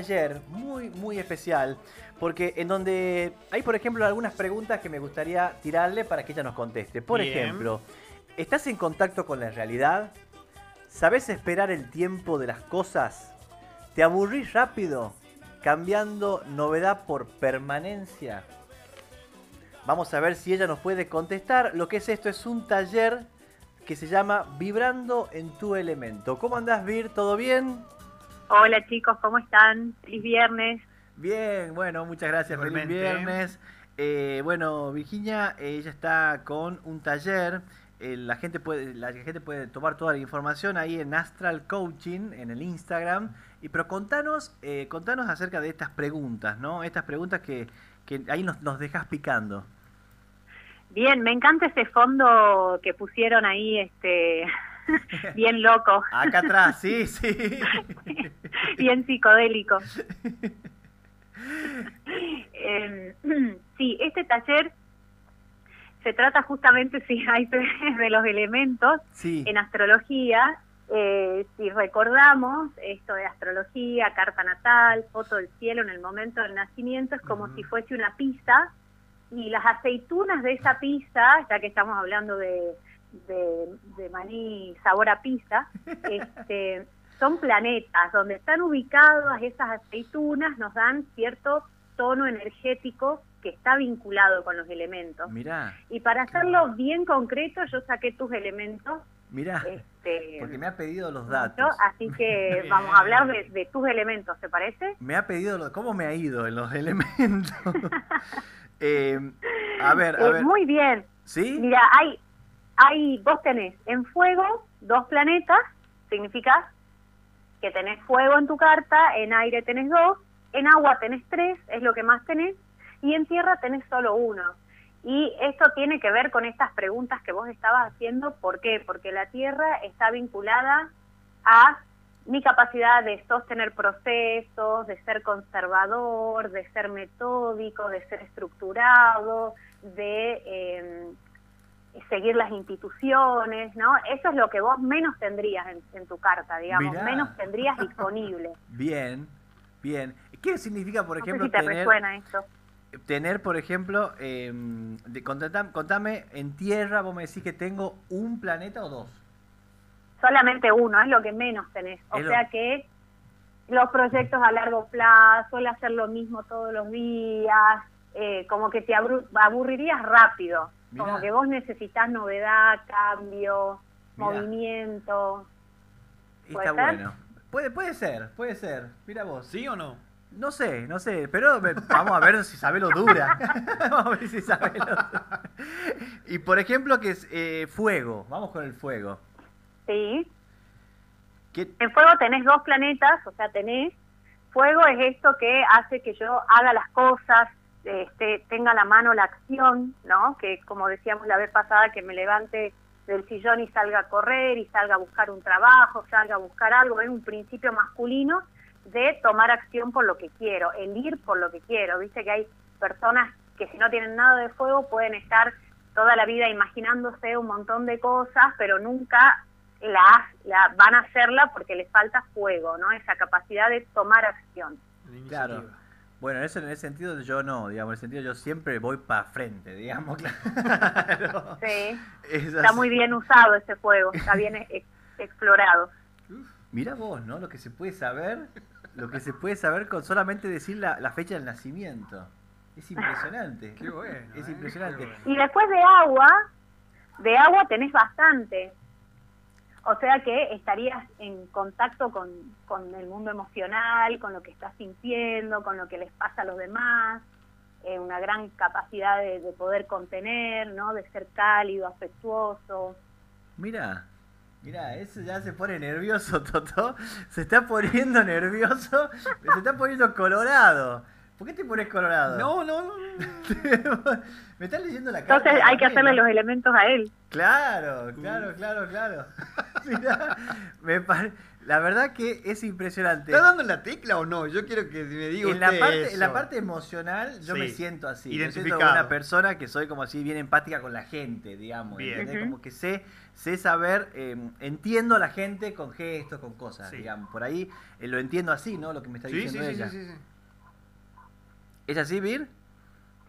taller muy, muy especial, porque en donde hay, por ejemplo, algunas preguntas que me gustaría tirarle para que ella nos conteste. Por Bien. ejemplo, ¿estás en contacto con la realidad? ¿Sabes esperar el tiempo de las cosas? ¿Te aburrís rápido cambiando novedad por permanencia? Vamos a ver si ella nos puede contestar. Lo que es esto es un taller que se llama Vibrando en tu elemento. ¿Cómo andás, Vir? ¿Todo bien? Hola chicos, ¿cómo están? Feliz viernes. Bien, bueno, muchas gracias. Feliz Igualmente. viernes. Eh, bueno, Virginia, eh, ella está con un taller. Eh, la gente puede, la gente puede tomar toda la información ahí en Astral Coaching, en el Instagram. Y pero contanos, eh, contanos acerca de estas preguntas, ¿no? Estas preguntas que, que ahí nos, nos dejas picando. Bien, me encanta ese fondo que pusieron ahí, este, bien loco, Acá atrás, sí, sí. Bien psicodélico. Eh, sí, este taller se trata justamente, si hay de los elementos Sí. en astrología. Eh, si recordamos esto de astrología, carta natal, foto del cielo en el momento del nacimiento, es como si fuese una pizza y las aceitunas de esa pizza, ya que estamos hablando de, de, de maní sabor a pizza, este, son planetas donde están ubicadas esas aceitunas, nos dan cierto tono energético que está vinculado con los elementos. Mirá, Y para hacerlo bien concreto, yo saqué tus elementos. mirá. Este, Porque me ha pedido los datos. así que vamos a hablar de, de tus elementos, ¿te parece? Me ha pedido lo- cómo me ha ido en los elementos. Eh, a ver, a Eh, ver. muy bien. ¿Sí? Mira, hay, hay, vos tenés en fuego dos planetas, significa que tenés fuego en tu carta, en aire tenés dos, en agua tenés tres, es lo que más tenés, y en tierra tenés solo uno. Y esto tiene que ver con estas preguntas que vos estabas haciendo, ¿por qué? Porque la tierra está vinculada a mi capacidad de sostener procesos, de ser conservador, de ser metódico, de ser estructurado, de eh, seguir las instituciones, ¿no? Eso es lo que vos menos tendrías en, en tu carta, digamos, Mirá. menos tendrías disponible. Bien, bien. ¿Qué significa, por no ejemplo, si te tener, resuena esto. tener, por ejemplo, eh, de, contata- contame, en tierra vos me decís que tengo un planeta o dos? Solamente uno, es lo que menos tenés. O Es lo- sea que los proyectos a largo plazo, el hacer lo mismo todos los días, eh, como que te aburrirías rápido. Mirá. Como que vos necesitas novedad, cambio, Mirá. movimiento. ¿Puede Está ser? bueno. Puede, puede ser, puede ser. Mira vos. ¿Sí o no? No sé, no sé, pero vamos a ver si sabe lo dura. vamos a ver si lo dura. Y por ejemplo, que es eh, fuego. Vamos con el fuego. ¿Sí? ¿Qué- En fuego tenés dos planetas, o sea, tenés fuego es esto que hace que yo haga las cosas, este, tenga la mano la acción, ¿no? Que como decíamos la vez pasada, que me levante del sillón y salga a correr y salga a buscar un trabajo, salga a buscar algo, es un principio masculino de tomar acción por lo que quiero, el ir por lo que quiero. Viste que hay personas que si no tienen nada de fuego pueden estar toda la vida imaginándose un montón de cosas, pero nunca la, la van a hacerla porque les falta fuego, ¿no? Esa capacidad de tomar acción. La Claro. Bueno, eso en ese sentido yo no, digamos, en el sentido yo siempre voy para frente, digamos, claro. Sí. Es Está así. muy bien usado ese fuego, está bien ex- explorado. Mira vos, ¿no? Lo que se puede saber, lo que se puede saber con solamente decir la, la fecha del nacimiento. Es impresionante. Qué bueno. Es ¿eh? impresionante. Bueno. Y después de agua, de agua tenés bastante. O sea que estarías en contacto con, con el mundo emocional, con lo que estás sintiendo, con lo que les pasa a los demás, eh, una gran capacidad de, de poder contener, ¿no? De ser cálido, afectuoso. Mira, mira, eso ya se pone nervioso, Toto. Se está poniendo nervioso, se está poniendo colorado. ¿Por qué te pones colorado? No, no, no. no. Me estás leyendo la carta. Entonces hay que hacerle los elementos a él. Claro, claro, claro, claro. Mirá, me, pare- La verdad que es impresionante. ¿Está dando la tecla o no? Yo quiero que me diga en la parte, eso. en la parte emocional yo Sí. me siento así. Me siento Identificado. una persona que soy como así bien empática con la gente, digamos. Como que sé, sé saber, eh, entiendo a la gente con gestos, con cosas, Sí. digamos. Por ahí eh, lo entiendo así, ¿no? Lo que me está Sí, diciendo sí, ella. sí, sí, sí. ¿Es así, Vir?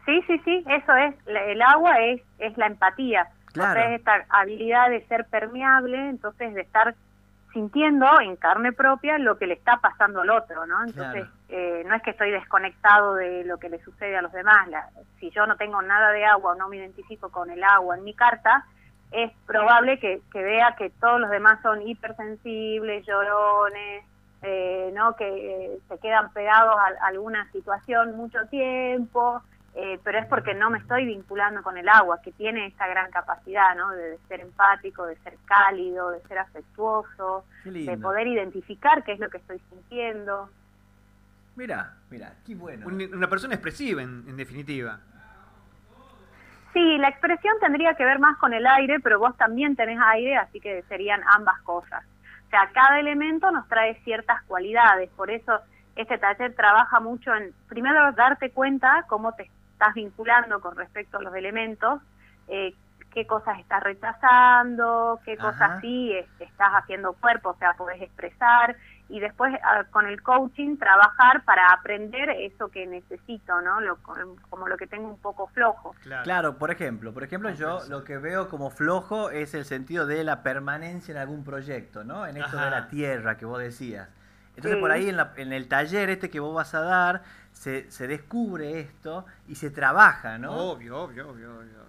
Sí, sí, sí, eso es. La- El agua es, es la empatía. Claro. O sea, es esta habilidad de ser permeable, entonces de estar sintiendo en carne propia lo que le está pasando al otro, ¿no? Entonces, Claro. eh, no es que estoy desconectado de lo que le sucede a los demás. La- si yo no tengo nada de agua o no me identifico con el agua en mi carta, es probable que, que vea que todos los demás son hipersensibles, llorones, eh, ¿no? que eh, se quedan pegados a, a alguna situación mucho tiempo, eh, pero es porque no me estoy vinculando con el agua, que tiene esta gran capacidad ¿no? de, de ser empático, de ser cálido, de ser afectuoso, de poder identificar qué es lo que estoy sintiendo. Mira, mira, qué bueno. Un- Una persona expresiva, en, en definitiva. Sí, la expresión tendría que ver más con el aire, pero vos también tenés aire, así que serían ambas cosas. O sea, cada elemento nos trae ciertas cualidades, por eso este taller trabaja mucho en, primero, darte cuenta cómo te estás vinculando con respecto a los elementos, eh, qué cosas estás rechazando, qué Ajá. cosas sí es- estás haciendo cuerpo, o sea, podés expresar, y después ah, con el coaching trabajar para aprender eso que necesito, ¿no? Lo, como lo que tengo un poco flojo. Claro. Claro, por ejemplo, por ejemplo, yo Compensar. lo que veo como flojo es el sentido de la permanencia en algún proyecto, ¿no? En esto Ajá. de la tierra que vos decías. Entonces Sí. por ahí en, la- en el taller este que vos vas a dar, se, se descubre esto y se trabaja, ¿no? Obvio, obvio, obvio, obvio.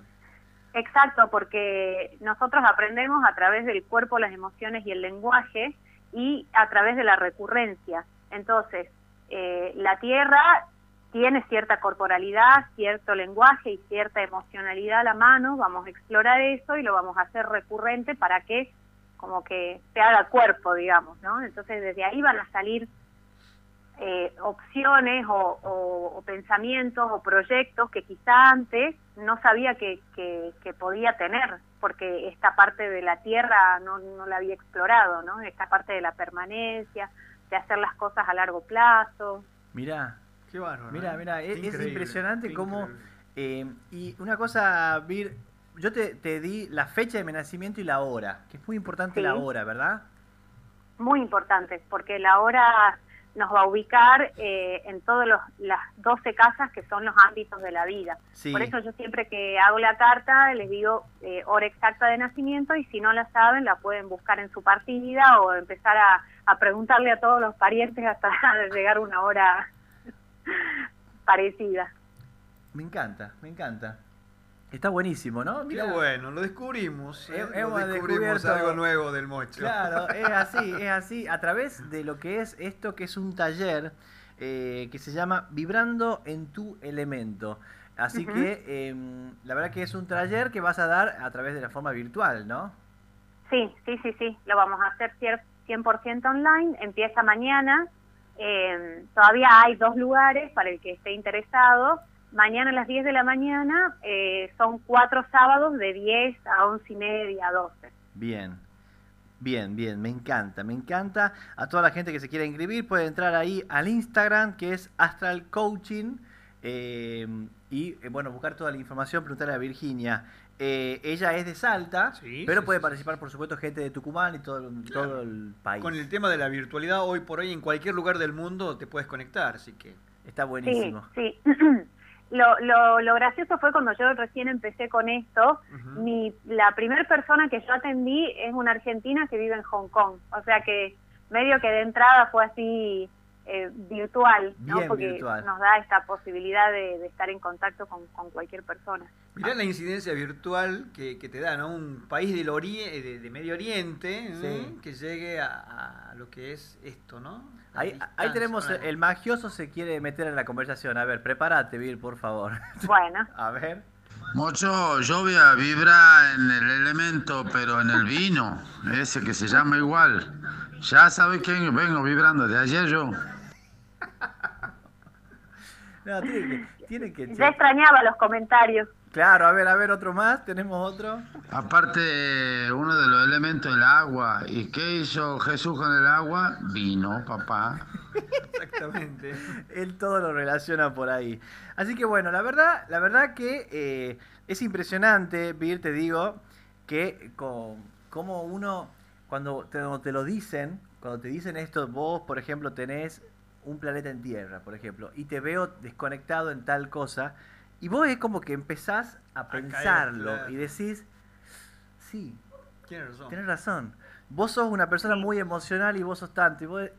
Exacto, porque nosotros aprendemos a través del cuerpo, las emociones y el lenguaje y a través de la recurrencia. Entonces, eh, la tierra tiene cierta corporalidad, cierto lenguaje y cierta emocionalidad a la mano, vamos a explorar eso y lo vamos a hacer recurrente para que como que se haga cuerpo, digamos, ¿no? Entonces desde ahí van a salir eh, opciones o, o- o pensamientos o proyectos que quizá antes no sabía que, que, que podía tener, porque esta parte de la tierra no, no la había explorado, ¿no? Esta parte de la permanencia, de hacer las cosas a largo plazo. Mirá, Qué bárbaro. Mira, ¿eh? mira, Qué es, impresionante cómo... eh, y una cosa, Vir, yo te, te di la fecha de mi nacimiento y la hora, que es muy importante Sí. la hora, ¿verdad? muy importantes, porque la hora nos va a ubicar eh, en todas las 12 casas que son los ámbitos de la vida. Sí. Por eso yo siempre que hago la carta les digo eh, hora exacta de nacimiento y si no la saben la pueden buscar en su partida o empezar a, a preguntarle a todos los parientes hasta llegar a una hora parecida. Me encanta, me encanta. Está buenísimo, ¿no? Qué Mira, bueno, lo descubrimos. ¿eh? Hemos Lo descubrimos algo nuevo del mocho. Claro, es así, es así. A través de lo que es esto, que es un taller eh, que se llama Vibrando en tu elemento. Así que em, la verdad que es un taller que vas a dar a través de la forma virtual, ¿no? Sí, sí, sí, sí, lo vamos a hacer cier- 100% online, empieza mañana, eh, todavía hay dos lugares para el que esté interesado, mañana a las 10 de la mañana, eh, son cuatro sábados de 10 a 11 y media, 12. Bien, bien, bien, me encanta, me encanta. A toda la gente que se quiera inscribir puede entrar ahí al Instagram que es Astral Coaching eh, y eh, bueno, buscar toda la información, preguntarle a Virginia. Eh, ella es de Salta, Sí, pero sí, puede sí, participar por supuesto gente de Tucumán y todo, todo el país. Con el tema de la virtualidad, hoy por hoy en cualquier lugar del mundo te puedes conectar, así que... Está Sí, buenísimo. sí. lo, lo, lo gracioso fue cuando yo recién empecé con esto, mi, la primera persona que yo atendí es una argentina que vive en Hong Kong. O sea que medio que de entrada fue así eh, virtual, ¿no? Porque virtual. nos da esta posibilidad de, de estar en contacto con, con cualquier persona. Mirá la incidencia virtual que, que te da, ¿no? Un país del ori- de, de Medio Oriente ¿eh? Sí. que llegue a, a lo que es esto, ¿no? Ahí, ahí tenemos la- el magioso se quiere meter en la conversación. A ver, prepárate, Vir, por favor. Bueno, A ver. Mocho, yo voy a vibrar en el elemento, pero en el vino, ese que se llama igual. Ya sabes que vengo vibrando de ayer yo. No, tiene que, tiene que ya extrañaba los comentarios. Claro, a ver, a ver, otro más, tenemos otro. Aparte, uno de los elementos el agua. ¿Y qué hizo Jesús con el agua? Vino, papá. Exactamente. Él todo lo relaciona por ahí. Así que bueno, la verdad, la verdad que eh, es impresionante, Vir, te digo, que con, como uno, cuando te, cuando te lo dicen, cuando te dicen esto, vos, por ejemplo, tenés un planeta en Tierra, por ejemplo, y te veo desconectado en tal cosa, y vos es como que empezás a pensarlo claro. y decís, sí, Tienes razón. Tienes razón. Vos sos una persona muy emocional y vos sos tanto. Y vos,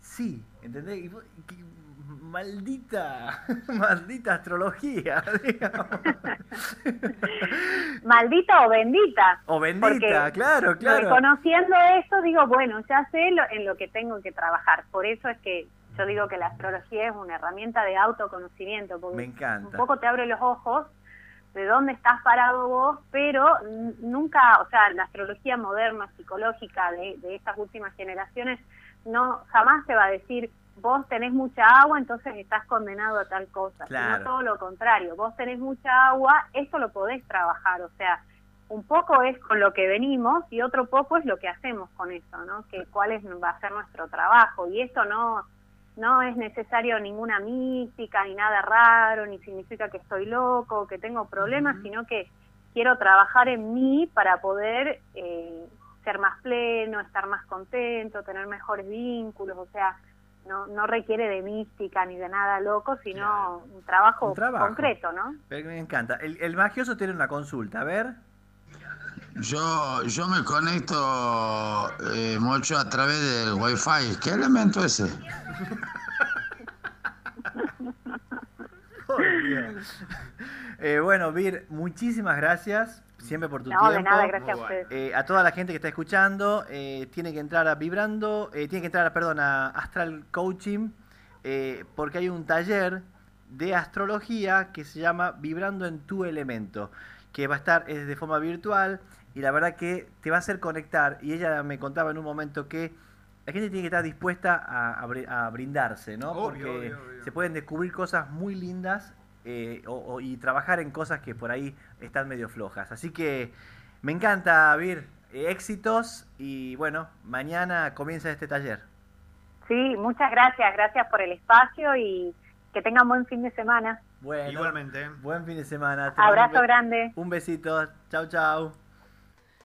sí, ¿entendés? Y vos- que- maldita, maldita astrología, digamos. Maldita o bendita. O bendita, Porque claro, claro. Reconociendo eso, digo, bueno, ya sé lo- en lo que tengo que trabajar. Por eso es que yo digo que la astrología es una herramienta de autoconocimiento, porque Me encanta. un poco te abre los ojos de dónde estás parado vos, pero nunca, o sea, la astrología moderna, psicológica de, de estas últimas generaciones, no jamás te va a decir vos tenés mucha agua, entonces estás condenado a tal cosa, Claro. sino todo lo contrario, vos tenés mucha agua, esto lo podés trabajar, o sea, un poco es con lo que venimos y otro poco es lo que hacemos con eso, ¿no? Que cuál es, va a ser nuestro trabajo y esto no no es necesario ninguna mística ni nada raro, ni significa que estoy loco, que tengo problemas, sino que quiero trabajar en mí para poder eh, ser más pleno, estar más contento, tener mejores vínculos, o sea, no, no requiere de mística ni de nada loco, sino Claro. un, trabajo Un trabajo. concreto, ¿no? Pero Me encanta. El, el magioso tiene una consulta, a ver. Yo, yo me conecto eh, mucho a través del wifi. ¿Qué elemento es ese? Dios. Eh, bueno, Vir, muchísimas gracias siempre por tu No, tiempo. de nada, gracias a ustedes. Eh, a toda la gente que está escuchando, eh, tiene que entrar a Vibrando, eh, tiene que entrar, perdón, a Astral Coaching, eh, porque hay un taller de astrología que se llama Vibrando en tu elemento, que va a estar es de forma virtual y la verdad que te va a hacer conectar. Y ella me contaba en un momento que la gente tiene que estar dispuesta a, a bri- a brindarse, ¿no? Obvio, porque obvio, obvio. se pueden descubrir cosas muy lindas eh, o- o- y trabajar en cosas que por ahí están medio flojas. Así que me encanta, Vir. Eh, éxitos y bueno, mañana comienza este taller. Sí, muchas gracias, gracias por el espacio y que tengan buen fin de semana. Bueno, Igualmente. buen fin de semana. Te mando un Abrazo grande. Un besito. Chau, chau.